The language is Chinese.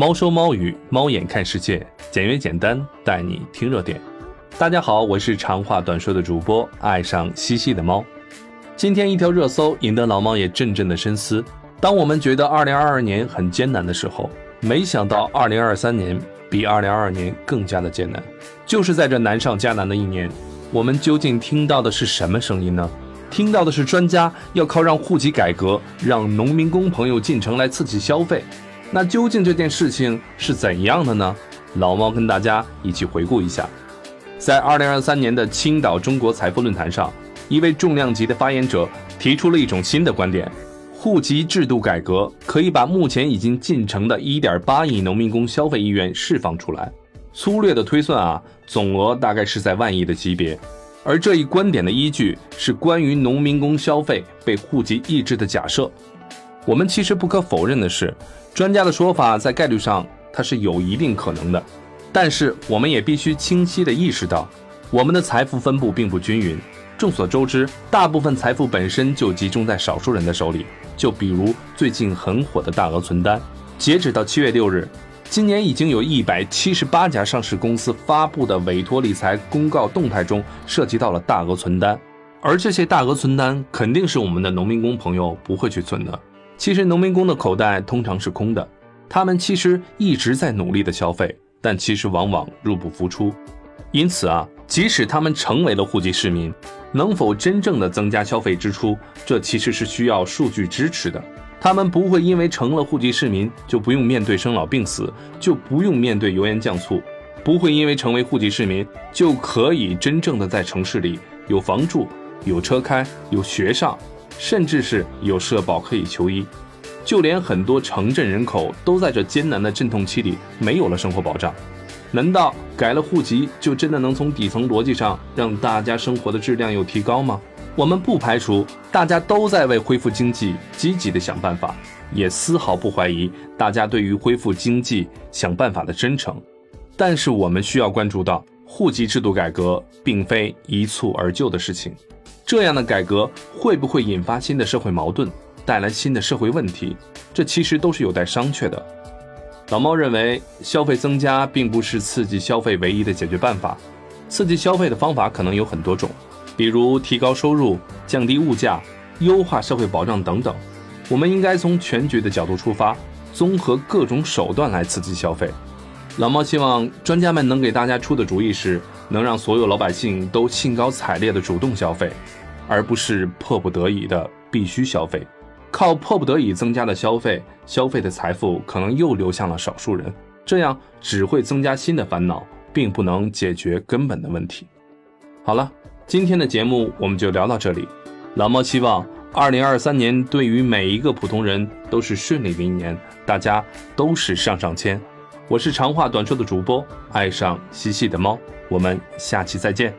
猫说猫语，猫眼看世界，简约简单，带你听热点。大家好，我是长话短说的主播，爱上西西的猫。今天一条热搜引得老猫也阵阵的深思。当我们觉得2022年很艰难的时候，没想到2023年比2022年更加的艰难。就是在这难上加难的一年，我们究竟听到的是什么声音呢？听到的是专家要靠让户籍改革，让农民工朋友进城来刺激消费。那究竟这件事情是怎样的呢？老猫跟大家一起回顾一下，在二零二三年的青岛中国财富论坛上，一位重量级的发言者提出了一种新的观点：户籍制度改革可以把目前已经进城的一点八亿农民工消费意愿释放出来。粗略的推算啊，总额大概是在万亿的级别。而这一观点的依据是关于农民工消费被户籍抑制的假设。我们其实不可否认的是。专家的说法在概率上它是有一定可能的，但是我们也必须清晰地意识到，我们的财富分布并不均匀。众所周知，大部分财富本身就集中在少数人的手里。就比如最近很火的大额存单，截止到七月六日，今年已经有一百七十八家上市公司发布的委托理财公告动态中涉及到了大额存单，而这些大额存单肯定是我们的农民工朋友不会去存的。其实农民工的口袋通常是空的，他们其实一直在努力的消费，但其实往往入不敷出。因此啊，即使他们成为了户籍市民，能否真正的增加消费支出，这其实是需要数据支持的。他们不会因为成了户籍市民就不用面对生老病死，就不用面对油盐酱醋，不会因为成为户籍市民就可以真正的在城市里有房住、有车开、有学上。甚至是有社保可以求医，就连很多城镇人口都在这艰难的阵痛期里没有了生活保障。难道改了户籍就真的能从底层逻辑上让大家生活的质量有提高吗？我们不排除大家都在为恢复经济积极的想办法，也丝毫不怀疑大家对于恢复经济想办法的真诚。但是我们需要关注到，户籍制度改革并非一蹴而就的事情。这样的改革会不会引发新的社会矛盾，带来新的社会问题？这其实都是有待商榷的。老猫认为，消费增加并不是刺激消费唯一的解决办法。刺激消费的方法可能有很多种，比如提高收入、降低物价、优化社会保障等等。我们应该从全局的角度出发，综合各种手段来刺激消费。老猫希望专家们能给大家出的主意是，能让所有老百姓都兴高采烈的主动消费。而不是迫不得已的必须消费，靠迫不得已增加的消费，消费的财富可能又流向了少数人，这样只会增加新的烦恼，并不能解决根本的问题。好了，今天的节目我们就聊到这里。老猫希望二零二三年对于每一个普通人都是顺利的一年，大家都是上上签。我是长话短说的主播，爱上嬉戏的猫，我们下期再见。